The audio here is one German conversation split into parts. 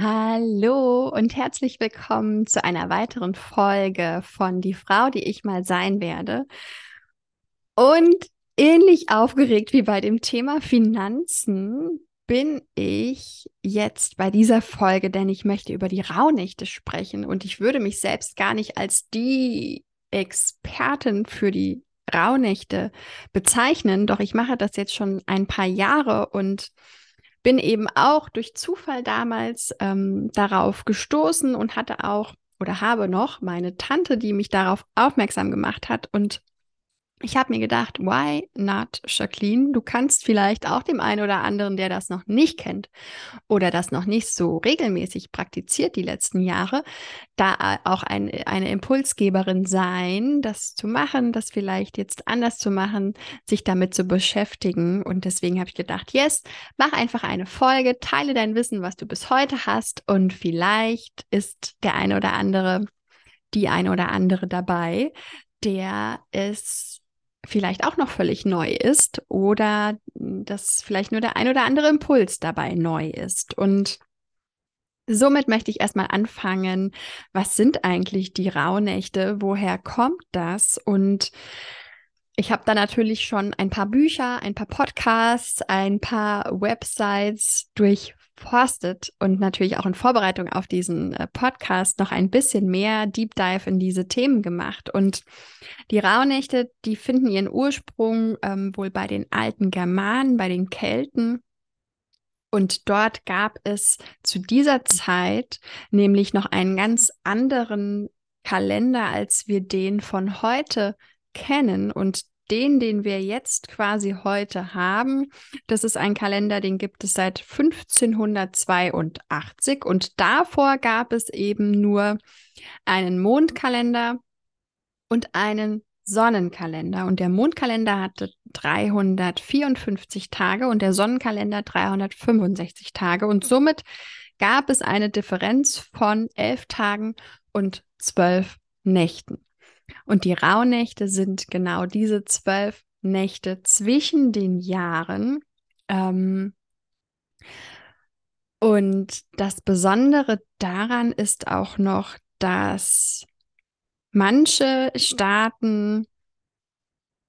Hallo und herzlich willkommen zu einer weiteren Folge von Die Frau, die ich mal sein werde. Und ähnlich aufgeregt wie bei dem Thema Finanzen bin ich jetzt bei dieser Folge, denn ich möchte über die Rauhnächte sprechen und ich würde mich selbst gar nicht als die Expertin für die Rauhnächte bezeichnen, doch ich mache das jetzt schon ein paar Jahre und bin eben auch durch Zufall damals ähm, darauf gestoßen und hatte auch oder habe noch meine Tante, die mich darauf aufmerksam gemacht hat und ich habe mir gedacht, why not Jacqueline? Du kannst vielleicht auch dem einen oder anderen, der das noch nicht kennt oder das noch nicht so regelmäßig praktiziert die letzten Jahre, da auch ein, eine Impulsgeberin sein, das zu machen, das vielleicht jetzt anders zu machen, sich damit zu beschäftigen. Und deswegen habe ich gedacht, yes, mach einfach eine Folge, teile dein Wissen, was du bis heute hast und vielleicht ist der eine oder andere, die eine oder andere dabei, der es vielleicht auch noch völlig neu ist oder dass vielleicht nur der ein oder andere Impuls dabei neu ist. Und somit möchte ich erstmal anfangen, was sind eigentlich die Rauhnächte, woher kommt das? Und ich habe da natürlich schon ein paar Bücher, ein paar Podcasts, ein paar Websites durch forstet und natürlich auch in Vorbereitung auf diesen äh, Podcast noch ein bisschen mehr Deep Dive in diese Themen gemacht. Und die Rauhnächte, die finden ihren Ursprung ähm, wohl bei den alten Germanen, bei den Kelten. Und dort gab es zu dieser Zeit nämlich noch einen ganz anderen Kalender, als wir den von heute kennen. Und den, den wir jetzt quasi heute haben, das ist ein Kalender, den gibt es seit 1582 und davor gab es eben nur einen Mondkalender und einen Sonnenkalender. Und der Mondkalender hatte 354 Tage und der Sonnenkalender 365 Tage. Und somit gab es eine Differenz von elf Tagen und zwölf Nächten. Und die Rauhnächte sind genau diese zwölf Nächte zwischen den Jahren. Ähm, und das Besondere daran ist auch noch, dass manche Staaten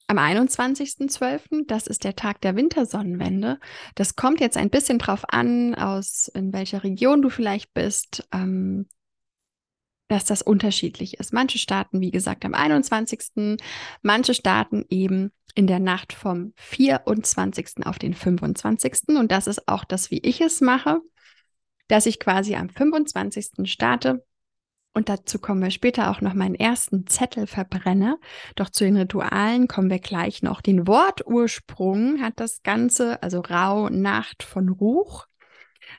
am 21.12., das ist der Tag der Wintersonnenwende. Das kommt jetzt ein bisschen drauf an, aus in welcher Region du vielleicht bist. Ähm, dass das unterschiedlich ist. Manche starten, wie gesagt, am 21., manche starten eben in der Nacht vom 24. auf den 25. Und das ist auch das, wie ich es mache, dass ich quasi am 25. starte. Und dazu kommen wir später auch noch meinen ersten Zettel verbrenne. Doch zu den Ritualen kommen wir gleich noch. Den Wortursprung hat das Ganze, also Rau, Nacht von Ruch.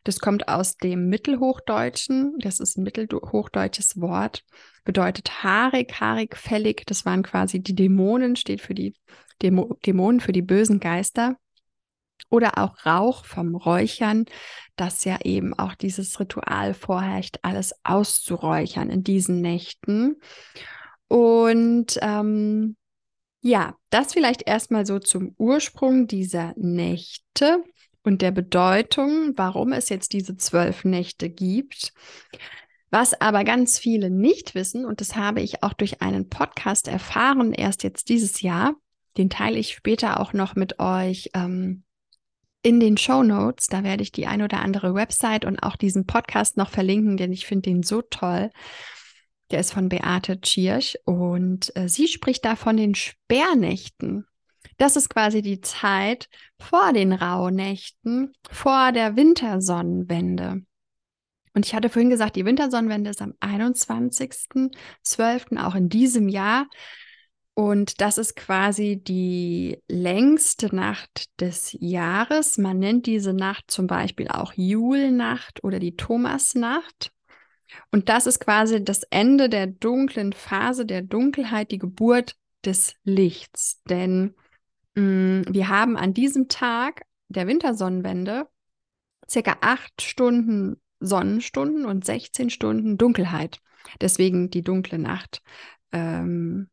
Das kommt aus dem Mittelhochdeutschen. Das ist ein mittelhochdeutsches Wort. Bedeutet haarig, haarig, fällig. Das waren quasi die Dämonen, steht für die Dämo Dämonen, für die bösen Geister. Oder auch Rauch vom Räuchern, das ja eben auch dieses Ritual vorherrscht, alles auszuräuchern in diesen Nächten. Und ähm, ja, das vielleicht erstmal so zum Ursprung dieser Nächte und der Bedeutung, warum es jetzt diese zwölf Nächte gibt. Was aber ganz viele nicht wissen, und das habe ich auch durch einen Podcast erfahren, erst jetzt dieses Jahr, den teile ich später auch noch mit euch ähm, in den Show Notes. Da werde ich die ein oder andere Website und auch diesen Podcast noch verlinken, denn ich finde den so toll. Der ist von Beate Tschirch und äh, sie spricht da von den Sperrnächten. Das ist quasi die Zeit vor den Rauhnächten, vor der Wintersonnenwende. Und ich hatte vorhin gesagt, die Wintersonnenwende ist am 21.12. auch in diesem Jahr. Und das ist quasi die längste Nacht des Jahres. Man nennt diese Nacht zum Beispiel auch Julnacht oder die Thomasnacht. Und das ist quasi das Ende der dunklen Phase, der Dunkelheit, die Geburt des Lichts. Denn wir haben an diesem Tag der Wintersonnenwende circa acht Stunden Sonnenstunden und 16 Stunden Dunkelheit. Deswegen die dunkle Nacht, ähm,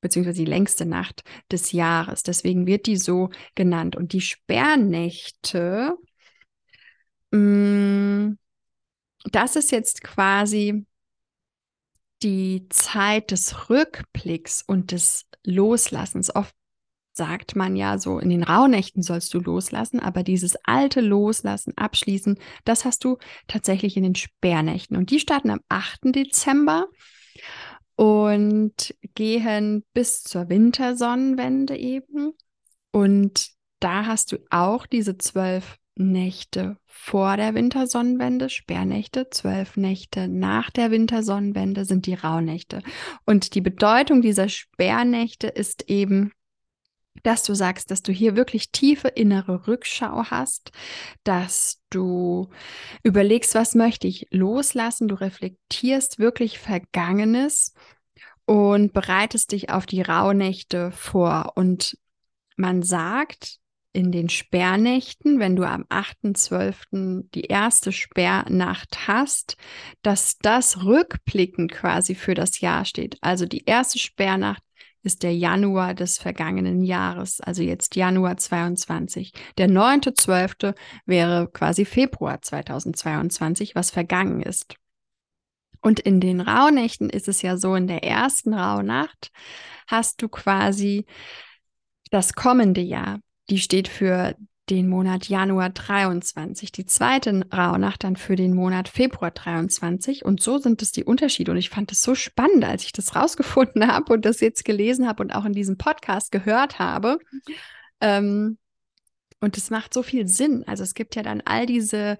beziehungsweise die längste Nacht des Jahres. Deswegen wird die so genannt. Und die Sperrnächte, mh, mm, das ist jetzt quasi die Zeit des Rückblicks und des Loslassens. Oft sagt man ja so, in den Rauhnächten sollst du loslassen, aber dieses alte Loslassen, Abschließen, das hast du tatsächlich in den Sperrnächten. Und die starten am 8. Dezember und gehen bis zur Wintersonnenwende eben. Und da hast du auch diese zwölf Nächte vor der Wintersonnenwende, Sperrnächte, zwölf Nächte nach der Wintersonnenwende sind die Rauhnächte. Und die Bedeutung dieser Sperrnächte ist eben, dass du sagst, dass du hier wirklich tiefe innere Rückschau hast, dass du überlegst, was möchte ich loslassen, du reflektierst wirklich Vergangenes und bereitest dich auf die Rauhnächte vor. Und man sagt, in den Sperrnächten, wenn du am 8.12. die erste Sperrnacht hast, dass das rückblickend quasi für das Jahr steht. Also die erste Sperrnacht ist der Januar des vergangenen Jahres, also jetzt Januar 22. Der 9.12. wäre quasi Februar 2022, was vergangen ist. Und in den Rauhnächten ist es ja so, in der ersten Rauhnacht hast du quasi das kommende Jahr. Die steht für den Monat Januar 23, die zweite Rauhnacht dann für den Monat Februar 23. Und so sind es die Unterschiede. Und ich fand es so spannend, als ich das rausgefunden habe und das jetzt gelesen habe und auch in diesem Podcast gehört habe. Ähm, und es macht so viel Sinn. Also es gibt ja dann all diese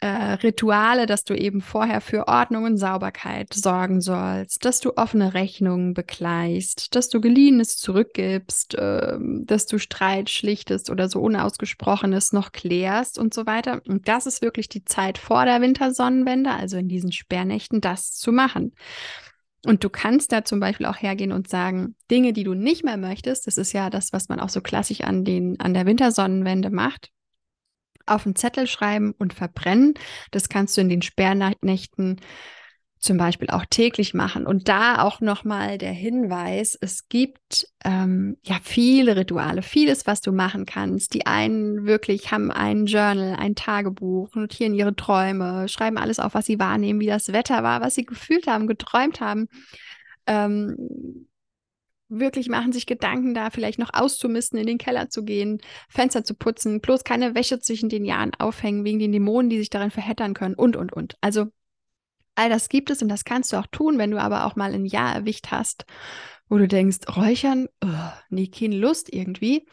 äh, Rituale, dass du eben vorher für Ordnung und Sauberkeit sorgen sollst, dass du offene Rechnungen begleichst, dass du geliehenes zurückgibst, äh, dass du Streit schlichtest oder so unausgesprochenes noch klärst und so weiter. Und das ist wirklich die Zeit vor der Wintersonnenwende, also in diesen Sperrnächten, das zu machen. Und du kannst da zum Beispiel auch hergehen und sagen, Dinge, die du nicht mehr möchtest, das ist ja das, was man auch so klassisch an, den, an der Wintersonnenwende macht, auf einen Zettel schreiben und verbrennen. Das kannst du in den Sperrnächten zum Beispiel auch täglich machen. Und da auch nochmal der Hinweis, es gibt ähm, ja viele Rituale, vieles, was du machen kannst. Die einen wirklich haben ein Journal, ein Tagebuch, notieren ihre Träume, schreiben alles auf, was sie wahrnehmen, wie das Wetter war, was sie gefühlt haben, geträumt haben. Ähm, wirklich machen sich Gedanken da, vielleicht noch auszumisten, in den Keller zu gehen, Fenster zu putzen, bloß keine Wäsche zwischen den Jahren aufhängen, wegen den Dämonen, die sich darin verheddern können und, und, und. Also All das gibt es und das kannst du auch tun, wenn du aber auch mal ein Jahr erwischt hast, wo du denkst, Räuchern, oh, nee, keine Lust irgendwie.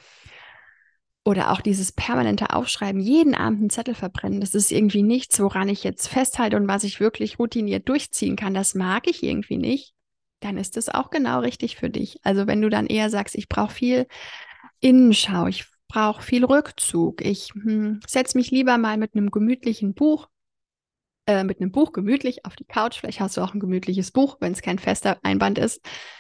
Oder auch dieses permanente Aufschreiben, jeden Abend einen Zettel verbrennen, das ist irgendwie nichts, woran ich jetzt festhalte und was ich wirklich routiniert durchziehen kann. Das mag ich irgendwie nicht. Dann ist es auch genau richtig für dich. Also wenn du dann eher sagst, ich brauche viel Innenschau, ich brauche viel Rückzug, ich hm, setze mich lieber mal mit einem gemütlichen Buch äh, mit einem Buch gemütlich auf die Couch. Vielleicht hast du auch ein gemütliches Buch, wenn es kein fester Einband ist.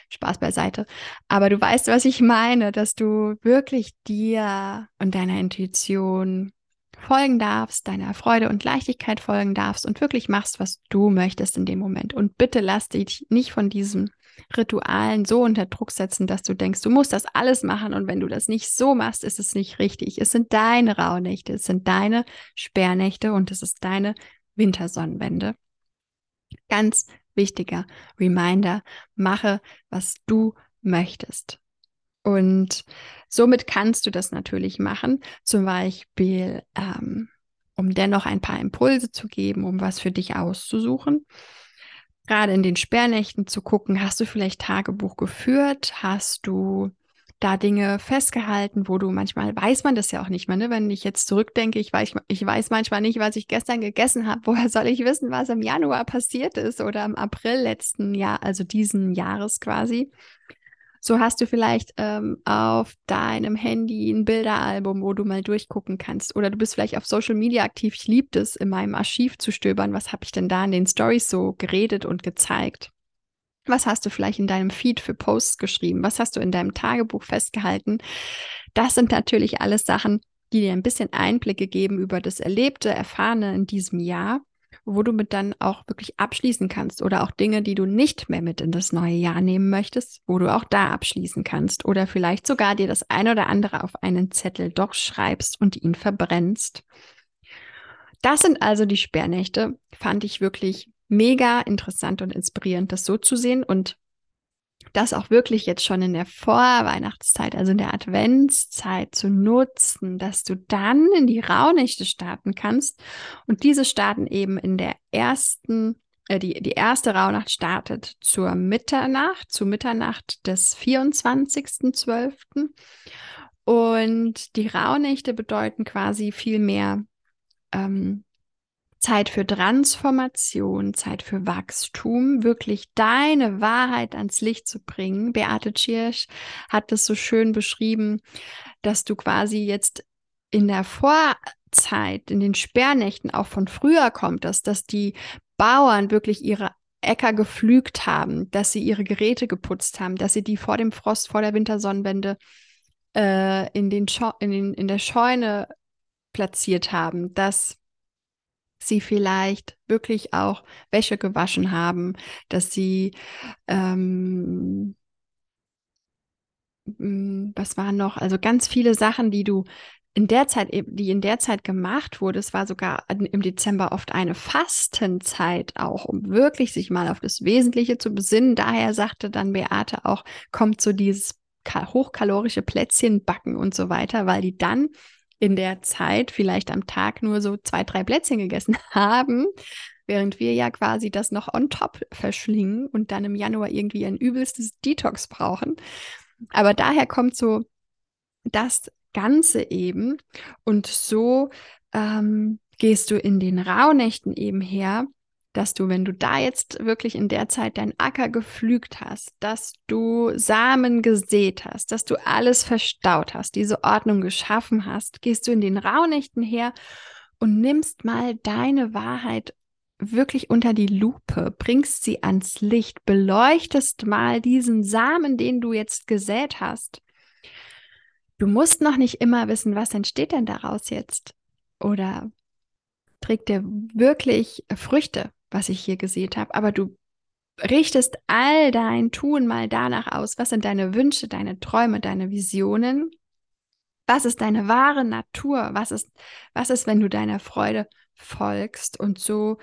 Spaß beiseite. Aber du weißt, was ich meine, dass du wirklich dir und deiner Intuition folgen darfst, deiner Freude und Leichtigkeit folgen darfst und wirklich machst, was du möchtest in dem Moment. Und bitte lass dich nicht von diesen Ritualen so unter Druck setzen, dass du denkst, du musst das alles machen und wenn du das nicht so machst, ist es nicht richtig. Es sind deine Rauhnächte, es sind deine Sperrnächte und es ist deine Wintersonnenwende. Ganz wichtiger Reminder, mache, was du möchtest. Und somit kannst du das natürlich machen, zum Beispiel, ähm, um dennoch ein paar Impulse zu geben, um was für dich auszusuchen. Gerade in den Sperrnächten zu gucken, hast du vielleicht Tagebuch geführt? Hast du da Dinge festgehalten, wo du manchmal weiß man das ja auch nicht mehr. Ne? Wenn ich jetzt zurückdenke, ich weiß, ich weiß manchmal nicht, was ich gestern gegessen habe. Woher soll ich wissen, was im Januar passiert ist oder im April letzten Jahr, also diesen Jahres quasi? So hast du vielleicht ähm, auf deinem Handy ein Bilderalbum, wo du mal durchgucken kannst. Oder du bist vielleicht auf Social Media aktiv. Ich liebe es, in meinem Archiv zu stöbern. Was habe ich denn da in den Stories so geredet und gezeigt? Was hast du vielleicht in deinem Feed für Posts geschrieben? Was hast du in deinem Tagebuch festgehalten? Das sind natürlich alles Sachen, die dir ein bisschen Einblicke geben über das Erlebte, Erfahrene in diesem Jahr, wo du mit dann auch wirklich abschließen kannst oder auch Dinge, die du nicht mehr mit in das neue Jahr nehmen möchtest, wo du auch da abschließen kannst oder vielleicht sogar dir das eine oder andere auf einen Zettel doch schreibst und ihn verbrennst. das sind also die Sperrnächte. Fand ich wirklich mega interessant und inspirierend, das so zu sehen und das auch wirklich jetzt schon in der Vorweihnachtszeit, also in der Adventszeit zu nutzen, dass du dann in die Rauhnächte starten kannst. Und diese starten eben in der ersten, äh, die, die erste Rauhnacht startet zur Mitternacht, zu Mitternacht des 24.12. Und die Rauhnächte bedeuten quasi viel mehr ähm, Zeit für Transformation, Zeit für Wachstum, wirklich deine Wahrheit ans Licht zu bringen. Beate Tschirsch hat es so schön beschrieben, dass du quasi jetzt in der Vorzeit, in den Sperrnächten auch von früher kommt, dass, dass die Bauern wirklich ihre Äcker gepflügt haben, dass sie ihre Geräte geputzt haben, dass sie die vor dem Frost, vor der Wintersonnenwende äh, in, den in, den, in der Scheune platziert haben, dass sie vielleicht wirklich auch Wäsche gewaschen haben, dass sie, ähm, mm, was waren noch, also ganz viele Sachen, die du in der Zeit, die in der Zeit gemacht wurde, es war sogar im Dezember oft eine Fastenzeit auch, um wirklich sich mal auf das Wesentliche zu besinnen. Daher sagte dann Beate auch, kommt so dieses hochkalorische Plätzchen backen und so weiter, weil die dann in der Zeit vielleicht am Tag nur so zwei, drei Plätzchen gegessen haben, während wir ja quasi das noch on top verschlingen und dann im Januar irgendwie ein übelstes Detox brauchen. Aber daher kommt so das Ganze eben und so ähm, gehst du in den Rauhnächten eben her dass du, wenn du da jetzt wirklich in der Zeit deinen Acker gepflügt hast, dass du Samen gesät hast, dass du alles verstaut hast, diese Ordnung geschaffen hast, gehst du in den Rauhnächten her und nimmst mal deine Wahrheit wirklich unter die Lupe, bringst sie ans Licht, beleuchtest mal diesen Samen, den du jetzt gesät hast. Du musst noch nicht immer wissen, was entsteht denn daraus jetzt? Oder trägt der wirklich Früchte? Was ich hier gesehen habe, aber du richtest all dein Tun mal danach aus, was sind deine Wünsche, deine Träume, deine Visionen, was ist deine wahre Natur, was ist, was ist, wenn du deiner Freude folgst? Und so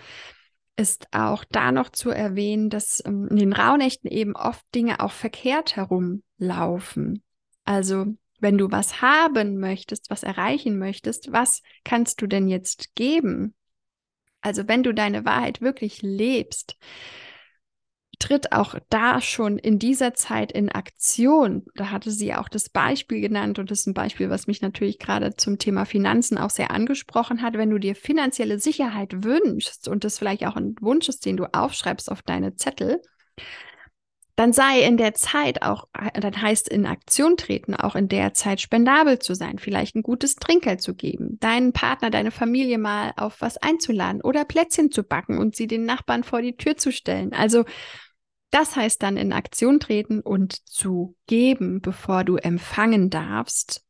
ist auch da noch zu erwähnen, dass ähm, in den Rauhnächten eben oft Dinge auch verkehrt herumlaufen. Also wenn du was haben möchtest, was erreichen möchtest, was kannst du denn jetzt geben? Also wenn du deine Wahrheit wirklich lebst, tritt auch da schon in dieser Zeit in Aktion. Da hatte sie auch das Beispiel genannt und das ist ein Beispiel, was mich natürlich gerade zum Thema Finanzen auch sehr angesprochen hat. Wenn du dir finanzielle Sicherheit wünschst und das vielleicht auch ein Wunsch ist, den du aufschreibst auf deine Zettel, dann sei in der Zeit auch, dann heißt in Aktion treten, auch in der Zeit spendabel zu sein, vielleicht ein gutes Trinkgeld zu geben, deinen Partner, deine Familie mal auf was einzuladen oder Plätzchen zu backen und sie den Nachbarn vor die Tür zu stellen. Also das heißt dann in Aktion treten und zu geben, bevor du empfangen darfst.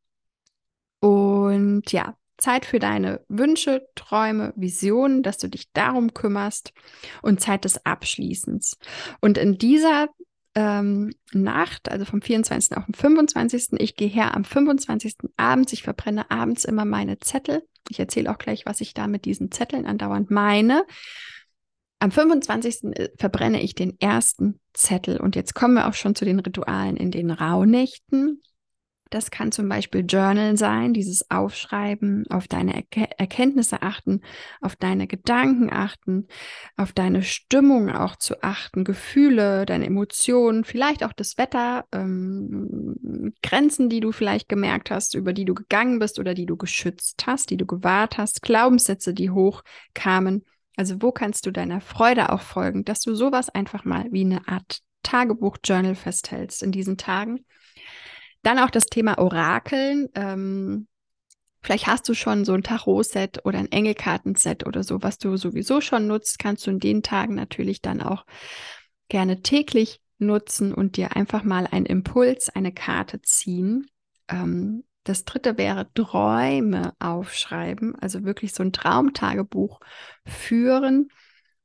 Und ja, Zeit für deine Wünsche, Träume, Visionen, dass du dich darum kümmerst und Zeit des Abschließens. Und in dieser ähm, Nacht, also vom 24. auf den 25. Ich gehe her am 25. abends. Ich verbrenne abends immer meine Zettel. Ich erzähle auch gleich, was ich da mit diesen Zetteln andauernd meine. Am 25. Äh, verbrenne ich den ersten Zettel. Und jetzt kommen wir auch schon zu den Ritualen in den Rauhnächten. Das kann zum Beispiel Journal sein, dieses Aufschreiben, auf deine Erke Erkenntnisse achten, auf deine Gedanken achten, auf deine Stimmung auch zu achten, Gefühle, deine Emotionen, vielleicht auch das Wetter, ähm, Grenzen, die du vielleicht gemerkt hast, über die du gegangen bist oder die du geschützt hast, die du gewahrt hast, Glaubenssätze, die hochkamen. Also wo kannst du deiner Freude auch folgen, dass du sowas einfach mal wie eine Art Tagebuch-Journal festhältst in diesen Tagen dann auch das Thema Orakeln. Ähm, vielleicht hast du schon so ein Tarot-Set oder ein Engelkartenset oder so, was du sowieso schon nutzt, kannst du in den Tagen natürlich dann auch gerne täglich nutzen und dir einfach mal einen Impuls, eine Karte ziehen. Ähm, das dritte wäre Träume aufschreiben, also wirklich so ein Traumtagebuch führen.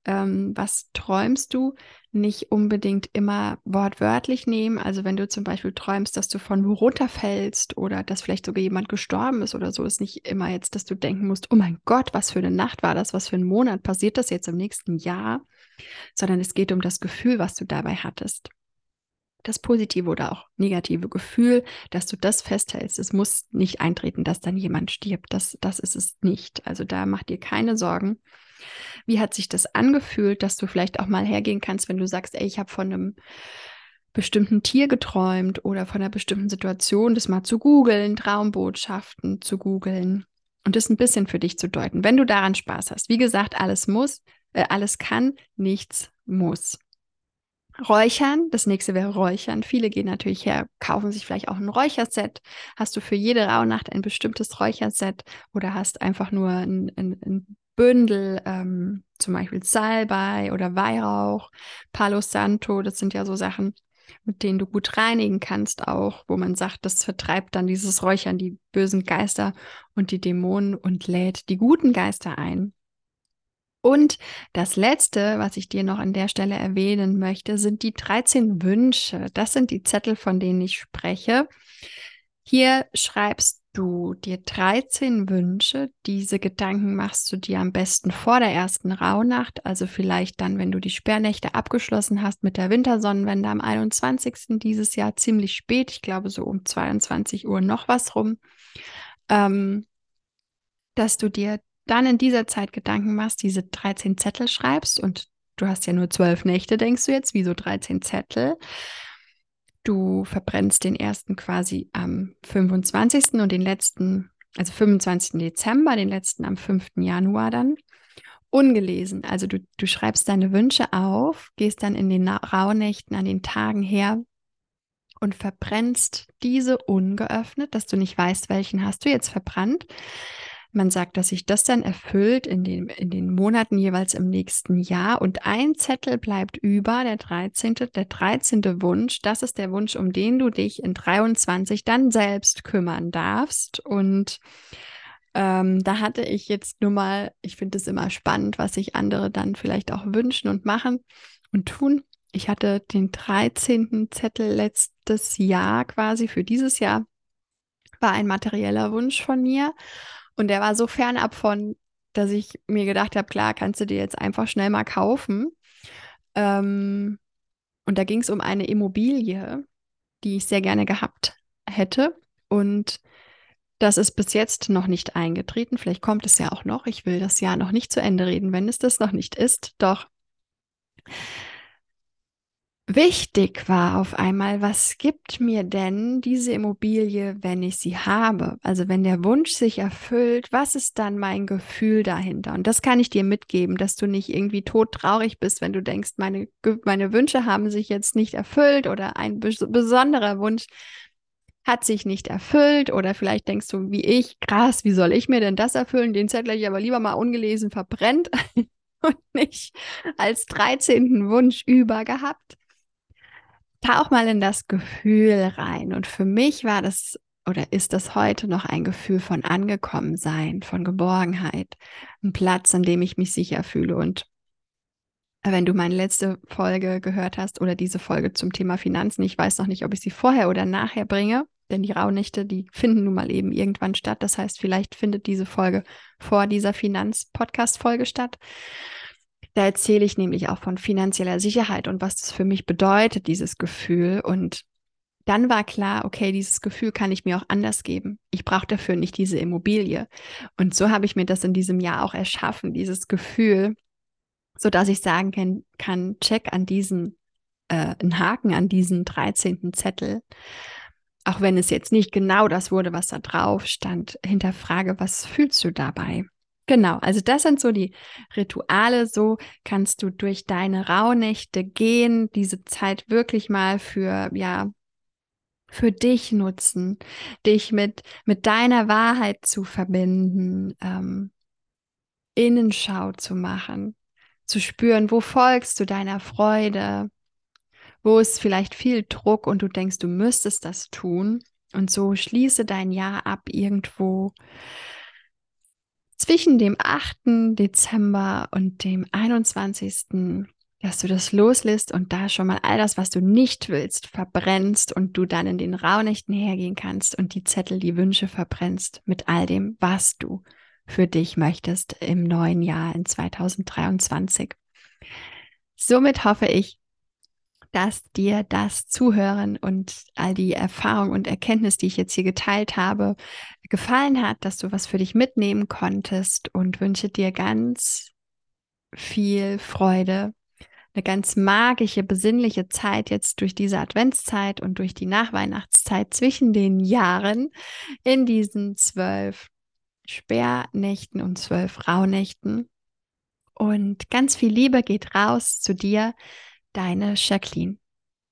Ähm, was träumst du? Nicht unbedingt immer wortwörtlich nehmen. Also wenn du zum Beispiel träumst, dass du von wo runterfällst oder dass vielleicht sogar jemand gestorben ist oder so, ist nicht immer jetzt, dass du denken musst, oh mein Gott, was für eine Nacht war das, was für ein Monat passiert das jetzt im nächsten Jahr, sondern es geht um das Gefühl, was du dabei hattest. Das positive oder auch negative Gefühl, dass du das festhältst. Es muss nicht eintreten, dass dann jemand stirbt. Das, das ist es nicht. Also da mach dir keine Sorgen. Wie hat sich das angefühlt, dass du vielleicht auch mal hergehen kannst, wenn du sagst, ey, ich habe von einem bestimmten Tier geträumt oder von einer bestimmten Situation, das mal zu googeln, Traumbotschaften zu googeln und das ein bisschen für dich zu deuten, wenn du daran Spaß hast. Wie gesagt, alles muss, äh, alles kann, nichts muss. Räuchern, das nächste wäre Räuchern. Viele gehen natürlich her, kaufen sich vielleicht auch ein Räucherset. Hast du für jede Rauhnacht ein bestimmtes Räucherset oder hast einfach nur ein, ein, ein Bündel, ähm, zum Beispiel Salbei oder Weihrauch, Palo Santo, das sind ja so Sachen, mit denen du gut reinigen kannst, auch, wo man sagt, das vertreibt dann dieses Räuchern die bösen Geister und die Dämonen und lädt die guten Geister ein. Und das Letzte, was ich dir noch an der Stelle erwähnen möchte, sind die 13 Wünsche. Das sind die Zettel, von denen ich spreche. Hier schreibst du dir 13 Wünsche. Diese Gedanken machst du dir am besten vor der ersten Rauhnacht, also vielleicht dann, wenn du die Sperrnächte abgeschlossen hast mit der Wintersonnenwende am 21. dieses Jahr, ziemlich spät, ich glaube so um 22 Uhr noch was rum, ähm, dass du dir dann in dieser Zeit Gedanken machst, diese 13 Zettel schreibst und du hast ja nur zwölf Nächte, denkst du jetzt, wieso 13 Zettel? Du verbrennst den ersten quasi am 25. und den letzten, also 25. Dezember, den letzten am 5. Januar dann. Ungelesen. Also du, du schreibst deine Wünsche auf, gehst dann in den Rauhnächten an den Tagen her und verbrennst diese ungeöffnet, dass du nicht weißt, welchen hast du jetzt verbrannt. Man sagt, dass sich das dann erfüllt in den, in den Monaten jeweils im nächsten Jahr und ein Zettel bleibt über, der 13. Der 13. Wunsch, das ist der Wunsch, um den du dich in 23 dann selbst kümmern darfst und ähm, da hatte ich jetzt nur mal, ich finde es immer spannend, was sich andere dann vielleicht auch wünschen und machen und tun. Ich hatte den 13. Zettel letztes Jahr quasi für dieses Jahr, war ein materieller Wunsch von mir. Und der war so fernab von, dass ich mir gedacht habe, klar, kannst du dir jetzt einfach schnell mal kaufen. Ähm, und da ging es um eine Immobilie, die ich sehr gerne gehabt hätte. Und das ist bis jetzt noch nicht eingetreten. Vielleicht kommt es ja auch noch. Ich will das Jahr noch nicht zu Ende reden, wenn es das noch nicht ist. Doch wichtig war auf einmal, was gibt mir denn diese Immobilie, wenn ich sie habe? Also wenn der Wunsch sich erfüllt, was ist dann mein Gefühl dahinter? Und das kann ich dir mitgeben, dass du nicht irgendwie todtraurig bist, wenn du denkst, meine, meine Wünsche haben sich jetzt nicht erfüllt oder ein bes besonderer Wunsch hat sich nicht erfüllt oder vielleicht denkst du wie ich, krass, wie soll ich mir denn das erfüllen? Den Zettel ich aber lieber mal ungelesen verbrennt und nicht als 13. Wunsch über gehabt tauch mal in das Gefühl rein. Und für mich war das oder ist das heute noch ein Gefühl von Angekommensein, von Geborgenheit, ein Platz, an dem ich mich sicher fühle. Und wenn du meine letzte Folge gehört hast oder diese Folge zum Thema Finanzen, ich weiß noch nicht, ob ich sie vorher oder nachher bringe, denn die Rauhnächte, die finden nun mal eben irgendwann statt. Das heißt, vielleicht findet diese Folge vor dieser Finanz-Podcast-Folge statt. Da erzähle ich nämlich auch von finanzieller Sicherheit und was das für mich bedeutet, dieses Gefühl. Und dann war klar, okay, dieses Gefühl kann ich mir auch anders geben. Ich brauche dafür nicht diese Immobilie. Und so habe ich mir das in diesem Jahr auch erschaffen, dieses Gefühl, so dass ich sagen kann, kann check an diesen, äh, einen Haken an diesen 13. Zettel. Auch wenn es jetzt nicht genau das wurde, was da drauf stand, hinterfrage, was fühlst du dabei? Genau, also das sind so die Rituale. So kannst du durch deine Rauhnächte gehen, diese Zeit wirklich mal für, ja, für dich nutzen, dich mit, mit deiner Wahrheit zu verbinden, ähm, Innenschau zu machen, zu spüren, wo folgst du deiner Freude, wo ist vielleicht viel Druck und du denkst, du müsstest das tun. Und so schließe dein Jahr ab irgendwo zwischen dem 8. Dezember und dem 21. dass du das loslässt und da schon mal all das, was du nicht willst, verbrennst und du dann in den Rauhnächten hergehen kannst und die Zettel, die Wünsche verbrennst mit all dem, was du für dich möchtest im neuen Jahr in 2023. Somit hoffe ich, dass dir das Zuhören und all die Erfahrung und Erkenntnis, die ich jetzt hier geteilt habe, gefallen hat, dass du was für dich mitnehmen konntest und wünsche dir ganz viel Freude eine ganz magische, besinnliche Zeit jetzt durch diese Adventszeit und durch die Nachweihnachtszeit zwischen den Jahren in diesen zwölf Sperrnächten und zwölf Rauhnächten. Und ganz viel Liebe geht raus zu dir, deine Jacqueline.